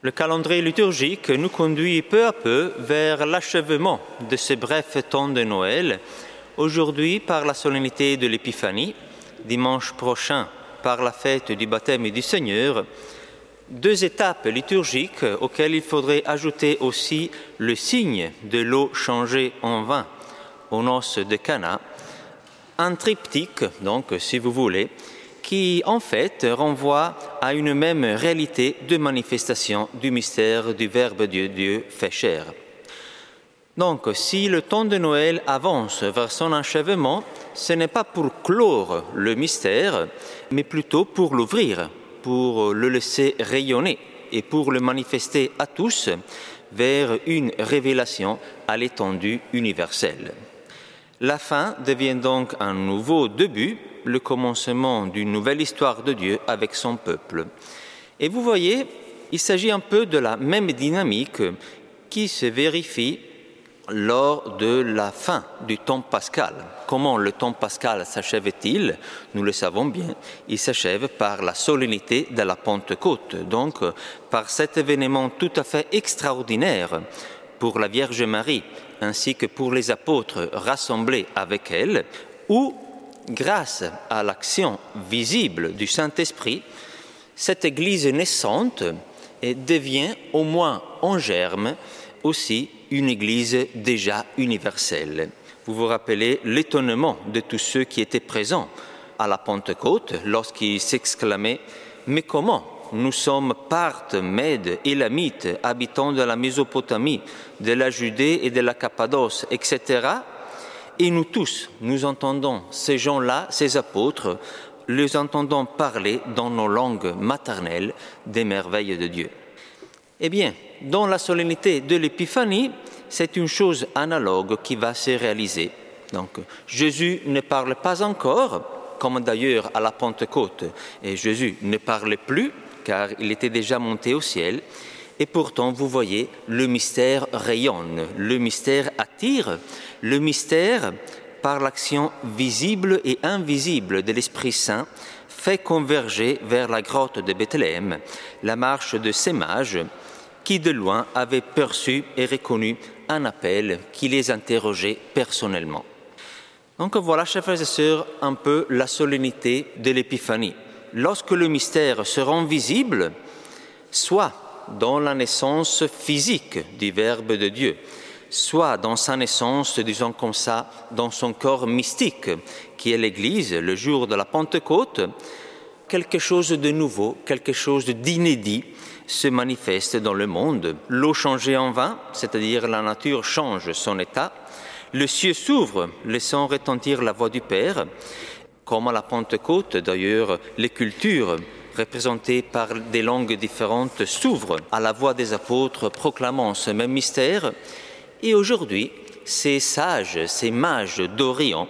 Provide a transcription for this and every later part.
Le calendrier liturgique nous conduit peu à peu vers l'achèvement de ce bref temps de Noël, aujourd'hui par la solennité de l'Épiphanie, dimanche prochain par la fête du baptême du Seigneur, deux étapes liturgiques auxquelles il faudrait ajouter aussi le signe de l'eau changée en vin aux noces de Cana, un triptyque, donc, si vous voulez, qui en fait renvoie à une même réalité de manifestation du mystère du Verbe Dieu, Dieu fait chair. Donc, si le temps de Noël avance vers son achèvement, ce n'est pas pour clore le mystère, mais plutôt pour l'ouvrir, pour le laisser rayonner et pour le manifester à tous vers une révélation à l'étendue universelle. La fin devient donc un nouveau début, le commencement d'une nouvelle histoire de Dieu avec son peuple. Et vous voyez, il s'agit un peu de la même dynamique qui se vérifie lors de la fin du temps pascal. Comment le temps pascal s'achève-t-il? Nous le savons bien, il s'achève par la solennité de la Pentecôte, donc par cet événement tout à fait extraordinaire pour la Vierge Marie ainsi que pour les apôtres rassemblés avec elle, ou grâce à l'action visible du Saint-Esprit, cette Église naissante devient au moins en germe aussi une Église déjà universelle. Vous vous rappelez l'étonnement de tous ceux qui étaient présents à la Pentecôte lorsqu'ils s'exclamaient Mais comment nous sommes Parthes, Mèdes, Élamites, habitants de la Mésopotamie, de la Judée et de la Cappadoce, etc. Et nous tous, nous entendons ces gens-là, ces apôtres, les entendons parler dans nos langues maternelles des merveilles de Dieu. Eh bien, dans la solennité de l'Épiphanie, c'est une chose analogue qui va se réaliser. Donc, Jésus ne parle pas encore, comme d'ailleurs à la Pentecôte, et Jésus ne parlait plus, car il était déjà monté au ciel, et pourtant, vous voyez, le mystère rayonne, le mystère attire, le mystère, par l'action visible et invisible de l'Esprit Saint, fait converger vers la grotte de Bethléem la marche de ces mages qui de loin avaient perçu et reconnu un appel qui les interrogeait personnellement. Donc voilà, chers frères et sœurs, un peu la solennité de l'Épiphanie lorsque le mystère se rend visible, soit dans la naissance physique du Verbe de Dieu, soit dans sa naissance, disons comme ça, dans son corps mystique, qui est l'Église, le jour de la Pentecôte, quelque chose de nouveau, quelque chose d'inédit se manifeste dans le monde. L'eau changée en vin, c'est-à-dire la nature change son état, le ciel s'ouvre, laissant retentir la voix du Père, comme à la Pentecôte d'ailleurs, les cultures représentées par des langues différentes s'ouvrent à la voix des apôtres proclamant ce même mystère. Et aujourd'hui, ces sages, ces mages d'Orient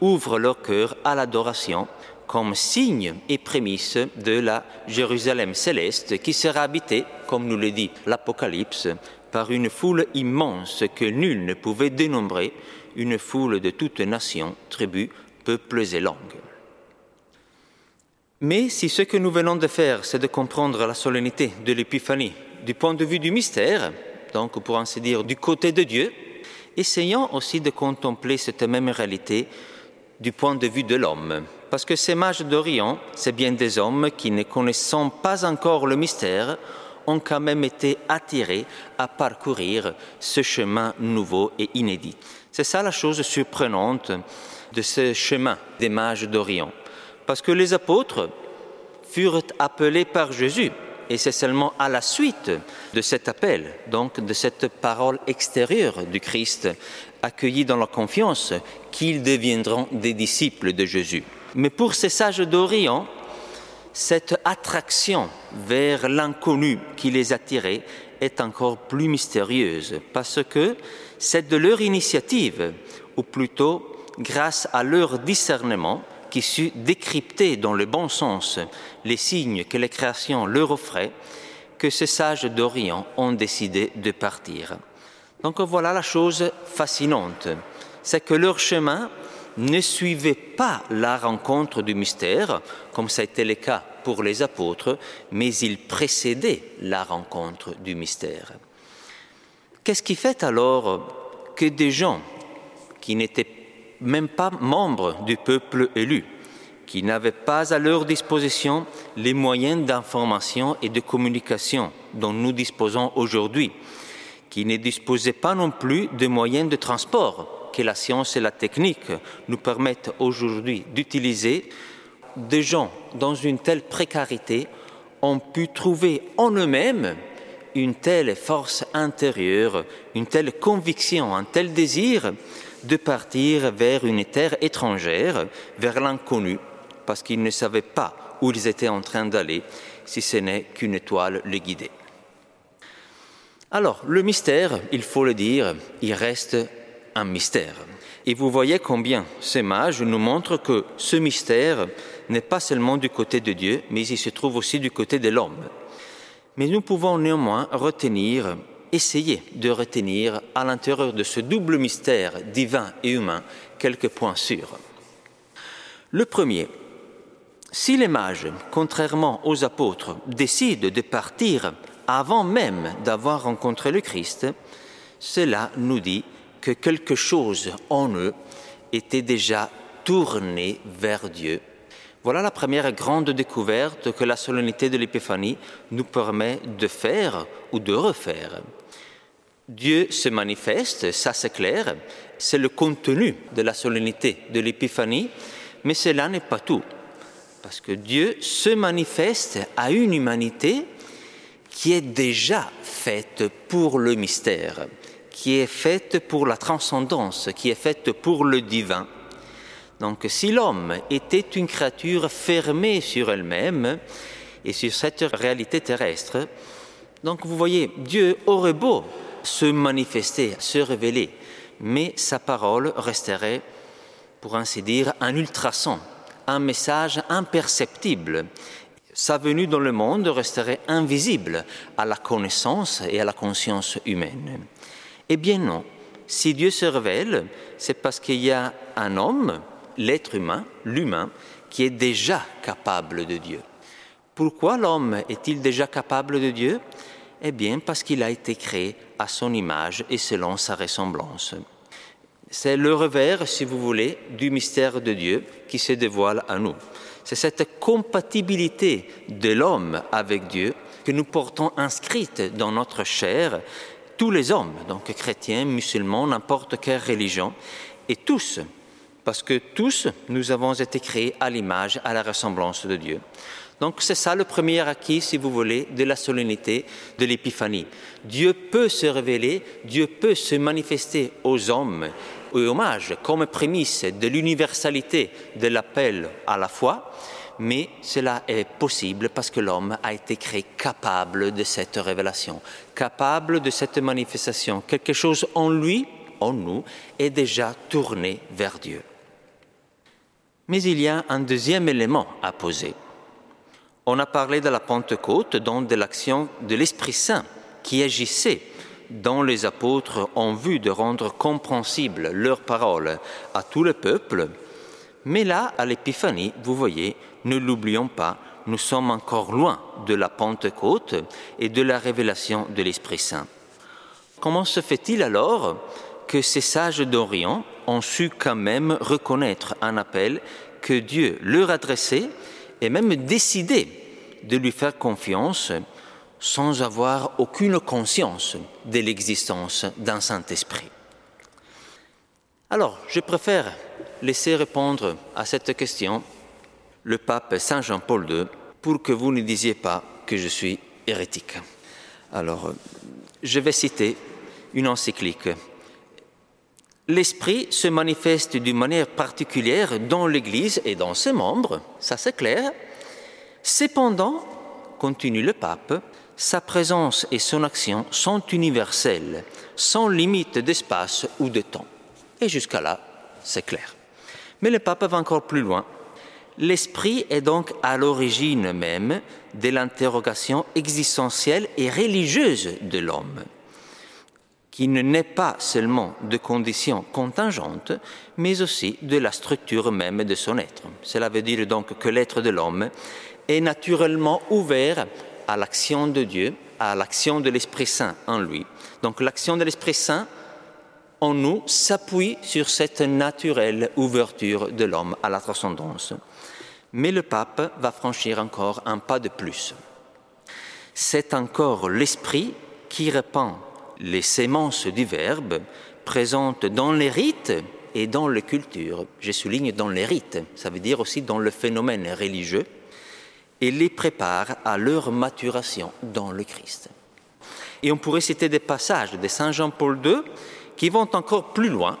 ouvrent leur cœur à l'adoration comme signe et prémisse de la Jérusalem céleste qui sera habitée, comme nous le dit l'Apocalypse, par une foule immense que nul ne pouvait dénombrer, une foule de toutes nations, tribus, peuples et langues. Mais si ce que nous venons de faire, c'est de comprendre la solennité de l'Épiphanie du point de vue du mystère, donc pour ainsi dire du côté de Dieu, essayons aussi de contempler cette même réalité du point de vue de l'homme. Parce que ces mages d'Orient, c'est bien des hommes qui, ne connaissant pas encore le mystère, ont quand même été attirés à parcourir ce chemin nouveau et inédit. C'est ça la chose surprenante de ce chemin des mages d'Orient. Parce que les apôtres furent appelés par Jésus, et c'est seulement à la suite de cet appel, donc de cette parole extérieure du Christ, accueillie dans la confiance, qu'ils deviendront des disciples de Jésus. Mais pour ces sages d'Orient, cette attraction vers l'inconnu qui les attirait est encore plus mystérieuse, parce que c'est de leur initiative, ou plutôt grâce à leur discernement, qui sut décrypter dans le bon sens les signes que les créations leur offraient, que ces sages d'Orient ont décidé de partir. Donc voilà la chose fascinante, c'est que leur chemin ne suivait pas la rencontre du mystère, comme ça a été le cas pour les apôtres, mais il précédait la rencontre du mystère. Qu'est-ce qui fait alors que des gens qui n'étaient même pas membres du peuple élu, qui n'avaient pas à leur disposition les moyens d'information et de communication dont nous disposons aujourd'hui, qui ne disposaient pas non plus de moyens de transport que la science et la technique nous permettent aujourd'hui d'utiliser, des gens dans une telle précarité ont pu trouver en eux-mêmes une telle force intérieure, une telle conviction, un tel désir de partir vers une terre étrangère, vers l'inconnu, parce qu'ils ne savaient pas où ils étaient en train d'aller, si ce n'est qu'une étoile les guidait. Alors, le mystère, il faut le dire, il reste un mystère. Et vous voyez combien ces mages nous montrent que ce mystère n'est pas seulement du côté de Dieu, mais il se trouve aussi du côté de l'homme. Mais nous pouvons néanmoins retenir essayer de retenir à l'intérieur de ce double mystère divin et humain quelques points sûrs. Le premier, si les mages, contrairement aux apôtres, décident de partir avant même d'avoir rencontré le Christ, cela nous dit que quelque chose en eux était déjà tourné vers Dieu. Voilà la première grande découverte que la solennité de l'Épiphanie nous permet de faire ou de refaire. Dieu se manifeste, ça c'est clair, c'est le contenu de la solennité de l'Épiphanie, mais cela n'est pas tout, parce que Dieu se manifeste à une humanité qui est déjà faite pour le mystère, qui est faite pour la transcendance, qui est faite pour le divin. Donc si l'homme était une créature fermée sur elle-même et sur cette réalité terrestre, donc vous voyez, Dieu aurait beau se manifester, se révéler, mais sa parole resterait, pour ainsi dire, un ultrason, un message imperceptible. Sa venue dans le monde resterait invisible à la connaissance et à la conscience humaine. Eh bien non, si Dieu se révèle, c'est parce qu'il y a un homme, l'être humain, l'humain, qui est déjà capable de Dieu. Pourquoi l'homme est-il déjà capable de Dieu? Eh bien, parce qu'il a été créé à son image et selon sa ressemblance. C'est le revers, si vous voulez, du mystère de Dieu qui se dévoile à nous. C'est cette compatibilité de l'homme avec Dieu que nous portons inscrite dans notre chair, tous les hommes, donc chrétiens, musulmans, n'importe quelle religion, et tous, parce que tous, nous avons été créés à l'image, à la ressemblance de Dieu. Donc c'est ça le premier acquis, si vous voulez, de la solennité de l'Épiphanie. Dieu peut se révéler, Dieu peut se manifester aux hommes et aux mages comme prémisse de l'universalité de l'appel à la foi, mais cela est possible parce que l'homme a été créé capable de cette révélation, capable de cette manifestation. Quelque chose en lui, en nous, est déjà tourné vers Dieu. Mais il y a un deuxième élément à poser. On a parlé de la Pentecôte, donc de l'action de l'Esprit Saint qui agissait dans les apôtres en vue de rendre compréhensible leurs paroles à tout le peuple. Mais là, à l'Épiphanie, vous voyez, ne l'oublions pas, nous sommes encore loin de la Pentecôte et de la révélation de l'Esprit Saint. Comment se fait-il alors que ces sages d'Orient ont su quand même reconnaître un appel que Dieu leur adressait et même décider de lui faire confiance sans avoir aucune conscience de l'existence d'un Saint-Esprit. Alors, je préfère laisser répondre à cette question le pape Saint Jean-Paul II pour que vous ne disiez pas que je suis hérétique. Alors, je vais citer une encyclique l'Esprit se manifeste d'une manière particulière dans l'Église et dans ses membres, ça c'est clair. Cependant, continue le pape, sa présence et son action sont universelles, sans limite d'espace ou de temps. Et jusqu'à là, c'est clair. Mais le pape va encore plus loin. L'esprit est donc à l'origine même de l'interrogation existentielle et religieuse de l'homme qui ne naît pas seulement de conditions contingentes, mais aussi de la structure même de son être. Cela veut dire donc que l'être de l'homme est naturellement ouvert à l'action de Dieu, à l'action de l'Esprit Saint en lui. Donc l'action de l'Esprit Saint en nous s'appuie sur cette naturelle ouverture de l'homme à la transcendance. Mais le pape va franchir encore un pas de plus. C'est encore l'Esprit qui répand les sémences du Verbe présentes dans les rites et dans les cultures. Je souligne dans les rites, ça veut dire aussi dans le phénomène religieux, et les prépare à leur maturation dans le Christ. Et on pourrait citer des passages de Saint Jean-Paul II qui vont encore plus loin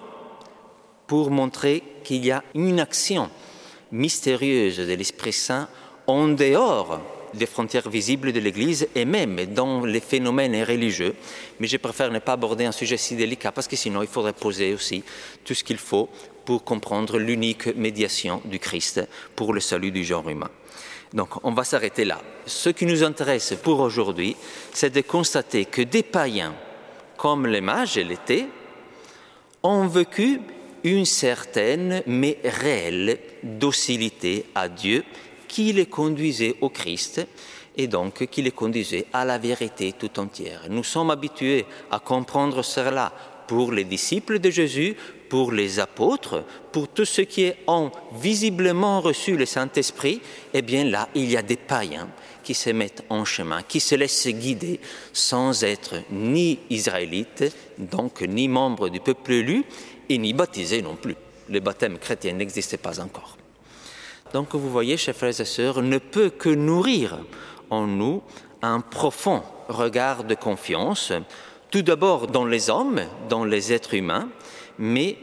pour montrer qu'il y a une action mystérieuse de l'Esprit Saint en dehors des frontières visibles de l'Église et même dans les phénomènes religieux. Mais je préfère ne pas aborder un sujet si délicat parce que sinon il faudrait poser aussi tout ce qu'il faut pour comprendre l'unique médiation du Christ pour le salut du genre humain. Donc on va s'arrêter là. Ce qui nous intéresse pour aujourd'hui, c'est de constater que des païens, comme les mages l'étaient, ont vécu une certaine mais réelle docilité à Dieu qui les conduisait au Christ et donc qui les conduisait à la vérité tout entière. Nous sommes habitués à comprendre cela pour les disciples de Jésus, pour les apôtres, pour tous ceux qui ont visiblement reçu le Saint-Esprit, eh bien là, il y a des païens qui se mettent en chemin, qui se laissent guider sans être ni israélites, donc ni membres du peuple élu, et ni baptisés non plus. Le baptême chrétien n'existait pas encore. Donc vous voyez, chers frères et sœurs, ne peut que nourrir en nous un profond regard de confiance, tout d'abord dans les hommes, dans les êtres humains, mais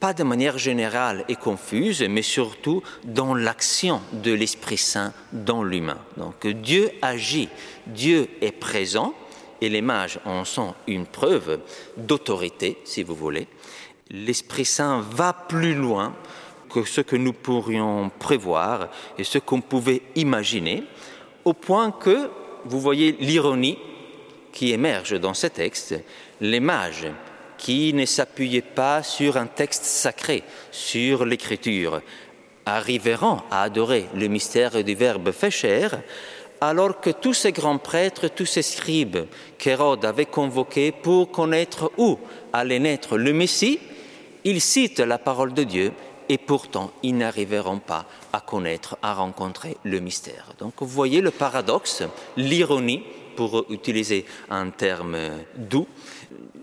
pas de manière générale et confuse, mais surtout dans l'action de l'Esprit Saint dans l'humain. Donc Dieu agit, Dieu est présent, et les mages en sont une preuve d'autorité, si vous voulez. L'Esprit Saint va plus loin que ce que nous pourrions prévoir et ce qu'on pouvait imaginer, au point que, vous voyez l'ironie qui émerge dans ce texte, les mages qui ne s'appuyaient pas sur un texte sacré, sur l'écriture, arriveront à adorer le mystère du Verbe fait chair, alors que tous ces grands prêtres, tous ces scribes qu'Hérode avait convoqués pour connaître où allait naître le Messie, ils citent la parole de Dieu et pourtant ils n'arriveront pas à connaître, à rencontrer le mystère. Donc vous voyez le paradoxe, l'ironie, pour utiliser un terme doux,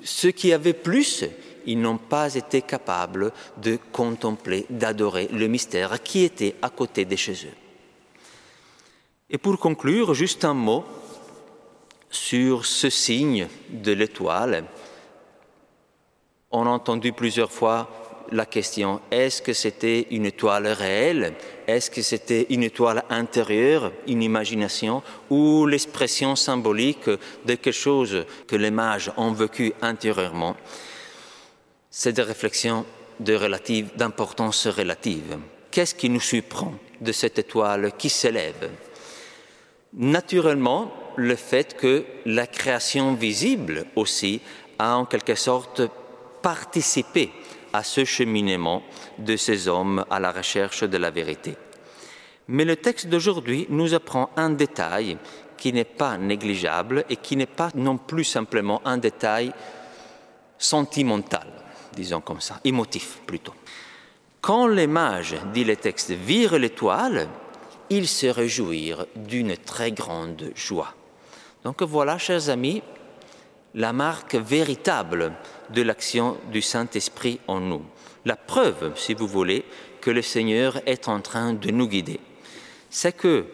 ceux qui avaient plus, ils n'ont pas été capables de contempler, d'adorer le mystère qui était à côté de chez eux. Et pour conclure, juste un mot sur ce signe de l'étoile. On a entendu plusieurs fois la question, est-ce que c'était une étoile réelle? Est-ce que c'était une étoile intérieure, une imagination, ou l'expression symbolique de quelque chose que les mages ont vécu intérieurement? C'est des réflexions d'importance relative. Qu'est-ce qui nous surprend de cette étoile qui s'élève? Naturellement, le fait que la création visible aussi a en quelque sorte participé à ce cheminement de ces hommes à la recherche de la vérité. Mais le texte d'aujourd'hui nous apprend un détail qui n'est pas négligeable et qui n'est pas non plus simplement un détail sentimental, disons comme ça, émotif plutôt. Quand les mages, dit le texte, virent l'étoile, ils se réjouirent d'une très grande joie. Donc voilà, chers amis, la marque véritable de l'action du Saint-Esprit en nous. La preuve, si vous voulez, que le Seigneur est en train de nous guider. C'est que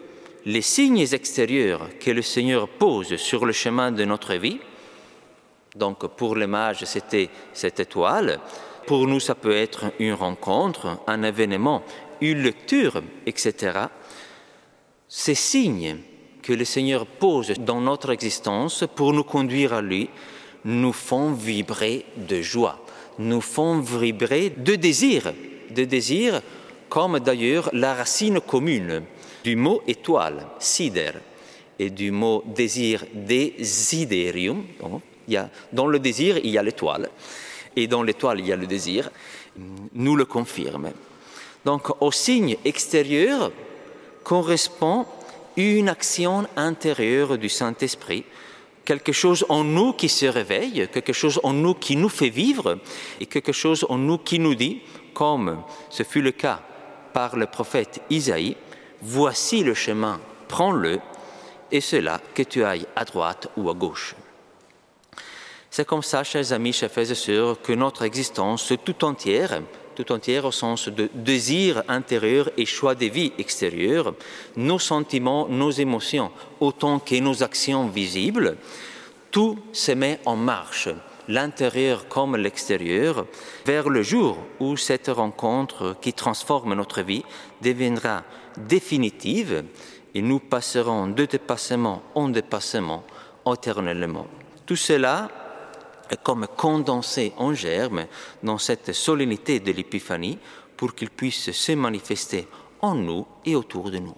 les signes extérieurs que le Seigneur pose sur le chemin de notre vie, donc pour les mages c'était cette étoile, pour nous ça peut être une rencontre, un événement, une lecture, etc. Ces signes que le Seigneur pose dans notre existence pour nous conduire à lui nous font vibrer de joie, nous font vibrer de désir, de désir comme d'ailleurs la racine commune du mot étoile, sider, et du mot désir, desiderium. Dans le désir, il y a l'étoile, et dans l'étoile, il y a le désir, nous le confirme. Donc, au signe extérieur, correspond une action intérieure du Saint-Esprit, quelque chose en nous qui se réveille, quelque chose en nous qui nous fait vivre et quelque chose en nous qui nous dit, comme ce fut le cas par le prophète Isaïe, voici le chemin, prends-le, et cela que tu ailles à droite ou à gauche. C'est comme ça, chers amis, chers frères et sœurs, que notre existence tout entière, tout entière au sens de désir intérieur et choix de vie extérieure, nos sentiments, nos émotions, autant que nos actions visibles, tout se met en marche, l'intérieur comme l'extérieur, vers le jour où cette rencontre qui transforme notre vie deviendra définitive et nous passerons de dépassement en dépassement éternellement. Tout cela comme condensé en germe dans cette solennité de l'épiphanie pour qu'il puisse se manifester en nous et autour de nous.